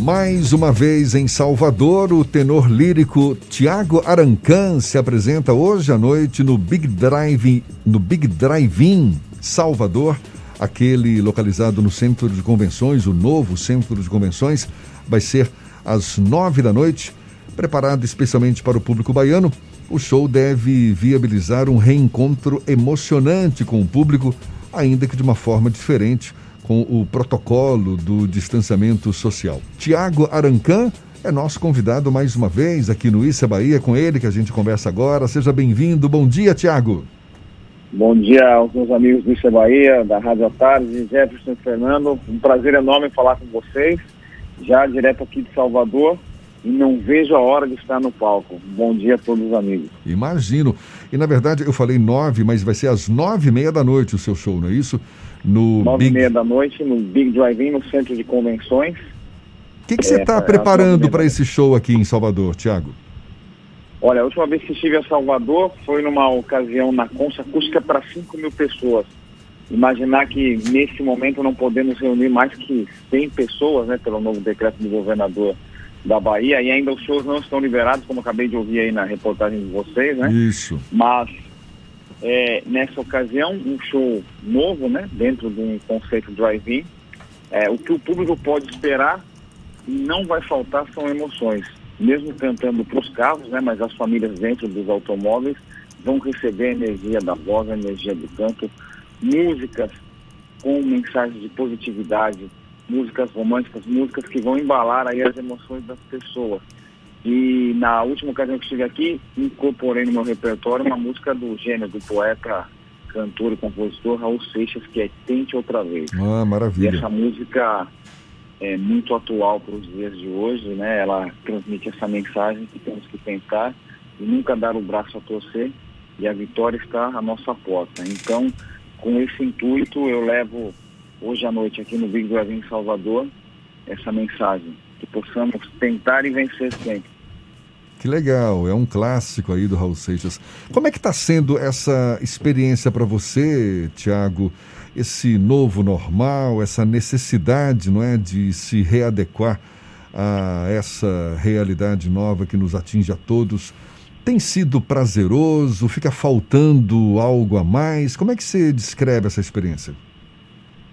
Mais uma vez em Salvador, o tenor lírico Tiago Arancan se apresenta hoje à noite no Big Drive, no Big Drive-In Salvador, aquele localizado no Centro de Convenções, o novo Centro de Convenções, vai ser às nove da noite, preparado especialmente para o público baiano. O show deve viabilizar um reencontro emocionante com o público, ainda que de uma forma diferente com o protocolo do distanciamento social. Tiago Arancan é nosso convidado mais uma vez aqui no Issa Bahia, com ele que a gente conversa agora. Seja bem-vindo. Bom dia, Tiago. Bom dia aos meus amigos do Issa Bahia, da Rádio à Tarde, Jefferson Fernando. Um prazer enorme falar com vocês, já direto aqui de Salvador e não vejo a hora de estar no palco. Bom dia a todos os amigos. Imagino. E na verdade eu falei nove, mas vai ser às nove e meia da noite o seu show, não é isso? No nove Big... e meia da noite no Big Drive-In, no Centro de Convenções. O que, que é, você está preparando para esse show aqui em Salvador, Tiago? Olha, a última vez que estive a Salvador foi numa ocasião na Concha Acústica para 5 mil pessoas. Imaginar que nesse momento não podemos reunir mais que 100 pessoas, né, pelo novo decreto do governador da Bahia, e ainda os shows não estão liberados, como acabei de ouvir aí na reportagem de vocês, né? Isso. Mas é, nessa ocasião, um show novo, né? Dentro de um conceito drive-in. É, o que o público pode esperar e não vai faltar são emoções. Mesmo cantando para os carros, né? Mas as famílias dentro dos automóveis vão receber a energia da voz, a energia do canto, músicas com mensagens de positividade, músicas românticas, músicas que vão embalar aí as emoções das pessoas. E na última ocasião que estive aqui, incorporei no meu repertório uma música do gênero, do poeta, cantor e compositor Raul Seixas, que é Tente Outra Vez. Ah, maravilha. E essa música é muito atual para os dias de hoje, né? Ela transmite essa mensagem que temos que tentar e nunca dar o braço a torcer e a vitória está à nossa porta. Então, com esse intuito, eu levo hoje à noite aqui no Big Brother em Salvador essa mensagem, que possamos tentar e vencer sempre. Que legal, é um clássico aí do Raul Seixas. Como é que está sendo essa experiência para você, Tiago? Esse novo normal, essa necessidade, não é, de se readequar a essa realidade nova que nos atinge a todos. Tem sido prazeroso? Fica faltando algo a mais? Como é que você descreve essa experiência?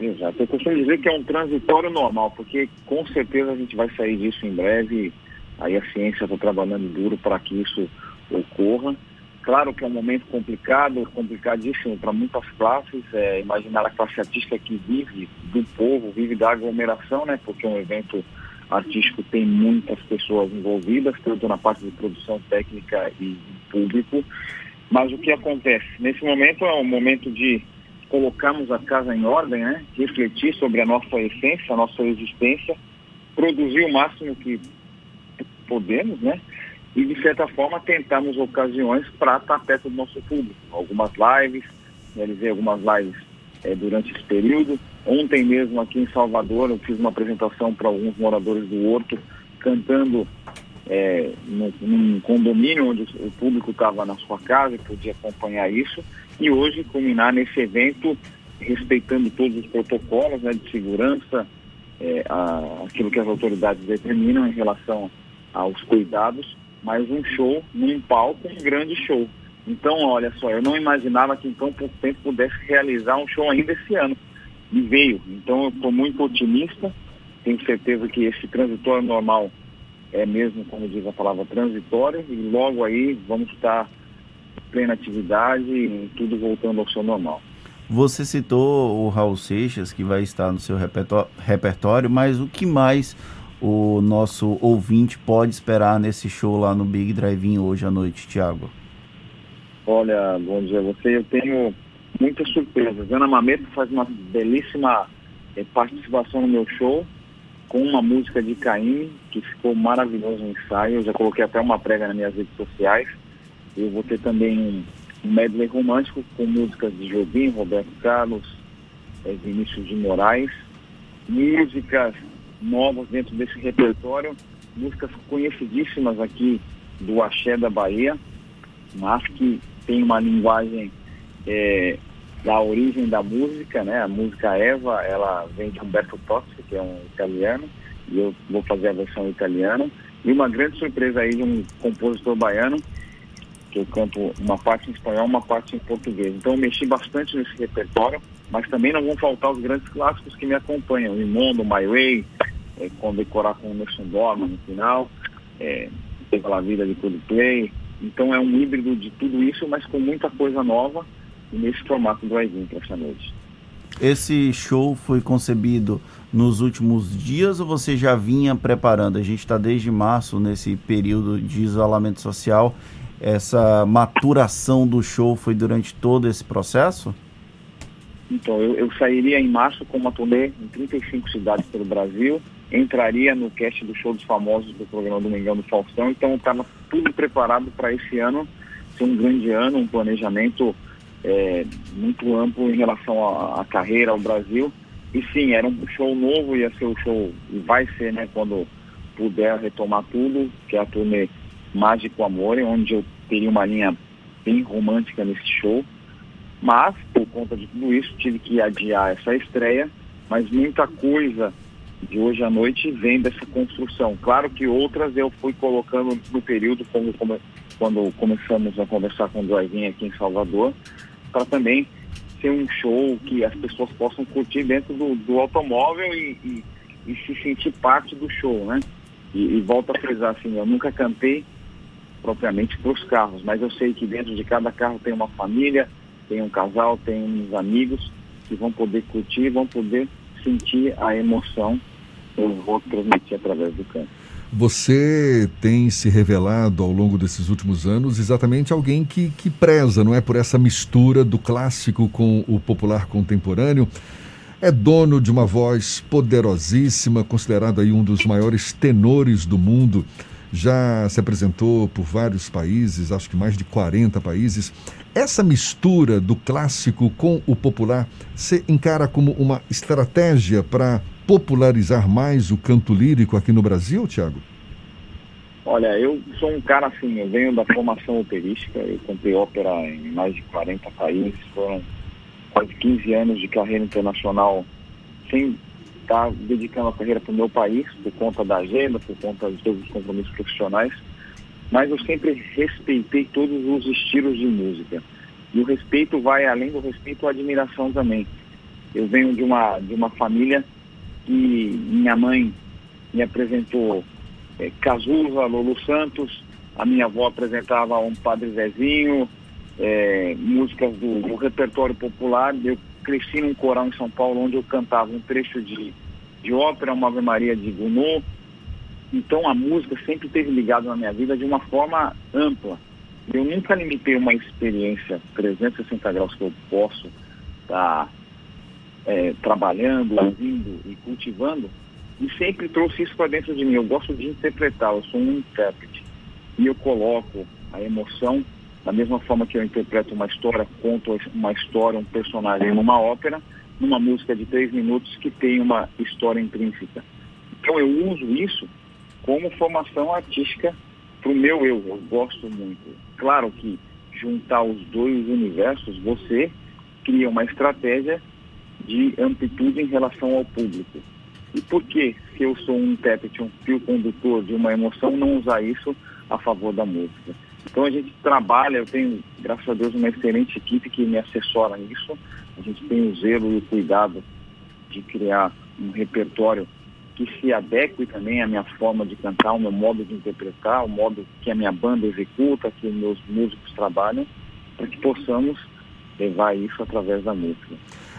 Exato. Eu costumo dizer que é um transitório normal, porque com certeza a gente vai sair disso em breve. Aí a ciência está trabalhando duro para que isso ocorra. Claro que é um momento complicado, complicadíssimo para muitas classes. É, imaginar a classe artística que vive do povo, vive da aglomeração, né? Porque um evento artístico tem muitas pessoas envolvidas, tanto na parte de produção técnica e público. Mas o que acontece? Nesse momento é um momento de colocarmos a casa em ordem, né? refletir sobre a nossa essência, a nossa existência, produzir o máximo que podemos, né? E de certa forma tentarmos ocasiões para estar perto do nosso público. Algumas lives, realizei algumas lives é, durante esse período. Ontem mesmo aqui em Salvador eu fiz uma apresentação para alguns moradores do Horto, cantando é, no, num condomínio onde o público estava na sua casa e podia acompanhar isso e hoje culminar nesse evento respeitando todos os protocolos né, de segurança, é, a, aquilo que as autoridades determinam em relação aos cuidados, mas um show num palco, um grande show. Então, olha só, eu não imaginava que em tão pouco tempo pudesse realizar um show ainda esse ano. E veio. Então, eu estou muito otimista. Tenho certeza que esse transitório normal é mesmo, como diz a palavra, transitório. E logo aí vamos estar plena atividade e tudo voltando ao seu normal. Você citou o Raul Seixas, que vai estar no seu repertório, mas o que mais o nosso ouvinte pode esperar nesse show lá no Big Drive-In hoje à noite, Tiago? Olha, bom dia a você. Eu tenho muitas surpresas. Ana Mameto faz uma belíssima eh, participação no meu show com uma música de Caim, que ficou maravilhoso no ensaio. Eu já coloquei até uma prega nas minhas redes sociais. Eu vou ter também um, medley romântico com músicas de Jobim, Roberto Carlos, é, Vinícius de Moraes, músicas novas dentro desse repertório, músicas conhecidíssimas aqui do Axé da Bahia, mas que tem uma linguagem é, da origem da música, né? A música Eva, ela vem de Humberto Tozzi, que é um italiano, e eu vou fazer a versão italiana. E uma grande surpresa aí de um compositor baiano, eu canto uma parte em espanhol, uma parte em português. Então eu mexi bastante nesse repertório, mas também não vão faltar os grandes clássicos que me acompanham, Imondo, My Way, é, condecorar com o Nelson Dorma no final, é, pela vida de Coldplay. Então é um híbrido de tudo isso, mas com muita coisa nova nesse formato do drive para essa noite. Esse show foi concebido nos últimos dias ou você já vinha preparando? A gente está desde março nesse período de isolamento social. Essa maturação do show foi durante todo esse processo? Então, eu, eu sairia em março com uma turnê em 35 cidades pelo Brasil, entraria no cast do Show dos Famosos do programa Domingão do Faustão, então estava tudo preparado para esse ano ser um grande ano, um planejamento é, muito amplo em relação à, carreira ao Brasil. E sim, era um show novo, ia ser o show, e vai ser, né, quando puder retomar tudo, que é a turnê Mágico Amor, onde eu teria uma linha bem romântica nesse show. Mas, por conta de tudo isso, tive que adiar essa estreia, mas muita coisa de hoje à noite vem dessa construção. Claro que outras eu fui colocando no período, como, como quando começamos a conversar com o Drive aqui em Salvador, para também ser um show que as pessoas possam curtir dentro do, do automóvel e, e, e, se sentir parte do show, né? E, e volto a frisar assim, eu nunca cantei propriamente para os carros, mas eu sei que dentro de cada carro tem uma família, tem um casal, tem uns amigos que vão poder curtir, vão poder sentir a emoção que eu vou transmitir através do canto. Você tem se revelado ao longo desses últimos anos exatamente alguém que, que preza, não é, por essa mistura do clássico com o popular contemporâneo. É dono de uma voz poderosíssima, considerado aí um dos maiores tenores do mundo. Já se apresentou por vários países, acho que mais de 40 países. Essa mistura do clássico com o popular, você encara como uma estratégia para popularizar mais o canto lírico aqui no Brasil, Tiago? Olha, eu sou um cara assim, eu venho da formação operística, eu cantei ópera em mais de 40 países, foram quase 15 anos de carreira internacional sem estar dedicando a carreira para o meu país, por conta da agenda, por conta de todos os compromissos profissionais, mas eu sempre respeitei todos os estilos de música. E o respeito vai além do respeito à admiração também. Eu venho de uma, de uma família que minha mãe me apresentou é, Cazuza, Lolo Santos, a minha avó apresentava um Padre Zezinho, é, músicas do, do, repertório popular. Eu cresci num coral em São Paulo onde eu cantava um trecho de, de ópera, uma Ave Maria de Gounod. Então a música sempre esteve ligada na minha vida de uma forma ampla. Eu nunca limitei uma experiência 360 graus que eu posso estar tá é, trabalhando, ouvindo e cultivando, e sempre trouxe isso para dentro de mim. Eu gosto de interpretar, eu sou um intérprete. E eu coloco a emoção da mesma forma que eu interpreto uma história, conto uma história, um personagem numa ópera, numa música de três minutos que tem uma história intrínseca. Então eu uso isso como formação artística para o meu eu. Eu gosto muito. Claro que juntar os dois universos, você cria uma estratégia de amplitude em relação ao público. E por que, se eu sou um intérprete, um fio condutor de uma emoção, não usar isso a favor da música? Então a gente trabalha, eu tenho, graças a Deus, uma excelente equipe que me assessora nisso. A gente tem o zelo e o cuidado de criar um repertório que se adeque também à minha forma de cantar, ao meu modo de interpretar, ao modo que a minha banda executa, que os meus músicos trabalham, para que possamos levar isso através da música.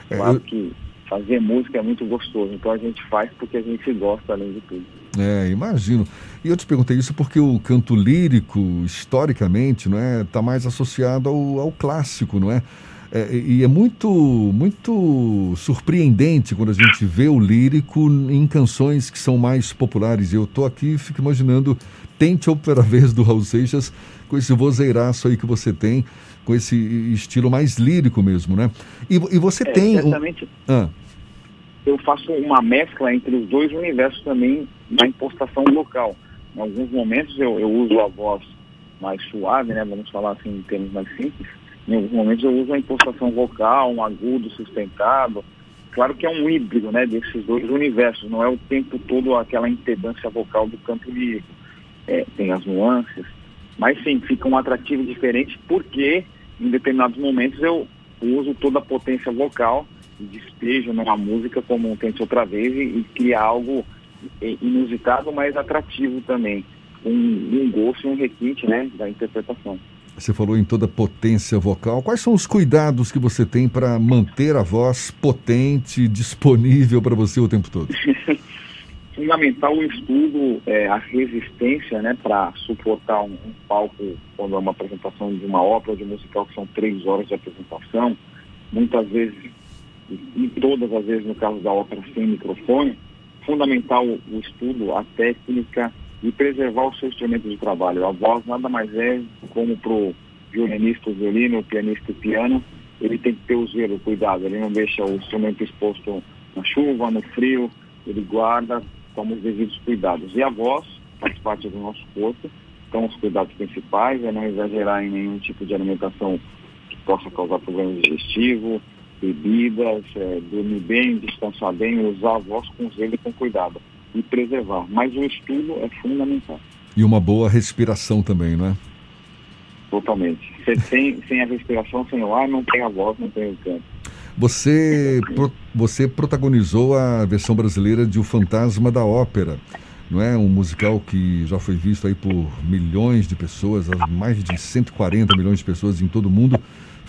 É, claro que fazer música é muito gostoso, então a gente faz porque a gente gosta além de tudo. É, imagino. E eu te perguntei isso porque o canto lírico, historicamente, não é, está mais associado ao, ao clássico, não é? É, e é muito, muito surpreendente quando a gente vê o lírico em canções que são mais populares. Eu estou aqui fico imaginando Tente Outra Vez do Raul Seixas com esse vozeiraço aí que você tem com esse estilo mais lírico mesmo, né? E, e você é, tem. Exatamente. Um... Ah. Eu faço uma mescla entre os dois universos também na impostação local. Em alguns momentos eu, eu uso a voz mais suave, né? Vamos falar assim em termos mais simples. Em alguns momentos eu uso a impostação vocal, um agudo sustentado, Claro que é um híbrido né, desses dois universos, não é o tempo todo aquela impedância vocal do canto lírico. É, tem as nuances, mas sim, fica um atrativo diferente porque em determinados momentos eu uso toda a potência vocal despejo numa música como Tente Outra Vez e, e cria algo inusitado, mas atrativo também. Um, um gosto e um requinte né, da interpretação. Você falou em toda potência vocal. Quais são os cuidados que você tem para manter a voz potente, disponível para você o tempo todo? Fundamental o estudo, é, a resistência né, para suportar um, um, palco quando é uma apresentação de uma ópera, de musical, que são três horas de apresentação. Muitas vezes, e todas as vezes no caso da ópera sem microfone, fundamental o, estudo, a técnica, e preservar o seu instrumento de trabalho. A voz nada mais é como para o violinista o violino, o pianista o piano, ele tem que ter o zelo, cuidado, ele não deixa o instrumento exposto na chuva, no frio, ele guarda, toma os devidos cuidados. E a voz faz parte do nosso corpo, então os cuidados principais é não exagerar em nenhum tipo de alimentação que possa causar problemas digestivos, bebidas, é, dormir bem, descansar bem, usar a voz com zelo e com cuidado e preservar. Mas o estudo é fundamental. E uma boa respiração também, não é? Totalmente. sem, sem a respiração, sem o ar, não tem a voz, não tem o canto. Você, pro, você protagonizou a versão brasileira de O Fantasma da Ópera, não é? Um musical que já foi visto aí por milhões de pessoas, mais de 140 milhões de pessoas em todo o mundo.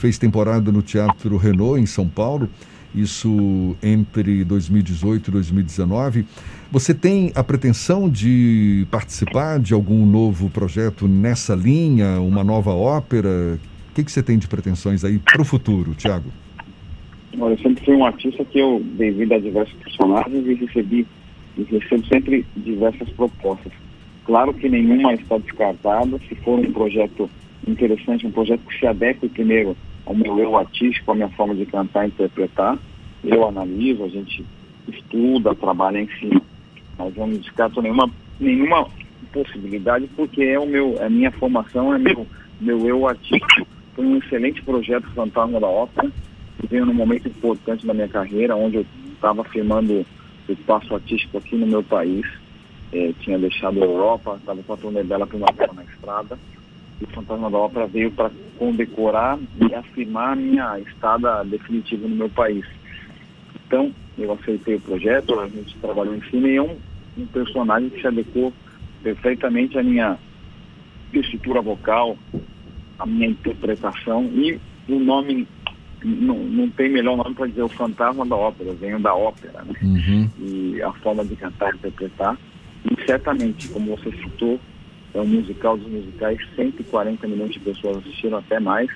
Fez temporada no Teatro Renault, em São Paulo isso entre 2018 e 2019. Você tem a pretensão de participar de algum novo projeto nessa linha, uma nova ópera? O que, que você tem de pretensões aí para o futuro, Tiago? Olha, eu sempre fui um artista que eu dei vida a diversos personagens e recebi e recebo sempre diversas propostas. Claro que nenhuma está descartada. Se for um projeto interessante, um projeto que se adeque primeiro ao meu eu artístico, à minha forma de cantar e interpretar. Eu analiso, a gente estuda, trabalha em cima. Mas eu não descarto nenhuma, nenhuma possibilidade porque é o meu, é a minha formação, é meu, meu eu artístico. Foi um excelente projeto Fantasma da Ópera, que veio num momento importante da minha carreira, onde eu estava firmando o espaço artístico aqui no meu país. É, tinha deixado a Europa, estava com a turnê dela Primavera na Estrada o Fantasma da Ópera veio para condecorar e afirmar a minha estada definitiva no meu país. Então, eu aceitei o projeto, a gente trabalhou em cima e é um, um personagem que se adequou perfeitamente à minha estrutura vocal, à minha interpretação e o nome não, não tem melhor nome para dizer o fantasma da ópera, eu venho da ópera, né? Uhum. E a forma de cantar e interpretar. E certamente, como você citou, é um musical dos musicais, 140 milhões de pessoas assistiram, até mais.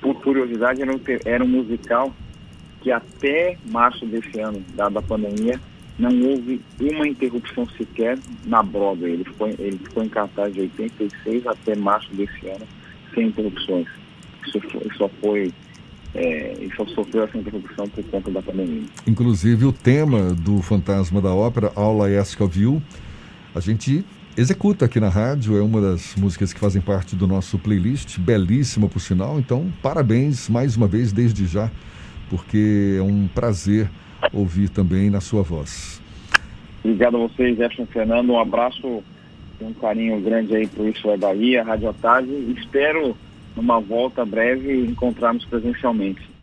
Por curiosidade, era um, era um musical que até março desse ano, dada a pandemia, não houve uma interrupção sequer na Broadway. Ele ficou, ele ficou em cartaz de 86 até março desse ano, sem interrupções. Isso, foi, só foi é, só sofreu essa interrupção por conta da pandemia. Inclusive o tema do Fantasma da Ópera, All I Ask of You, a gente executa aqui na rádio, é uma das músicas que fazem parte do nosso playlist, belíssima por sinal. Então, parabéns mais uma vez, desde já, porque é um prazer ouvir também na sua voz. Obrigado a vocês, Jefferson Fernando. Um abraço e um carinho grande aí para o Isso é Bahia, Rádio Tarde. Espero, numa volta breve, encontrarmos presencialmente.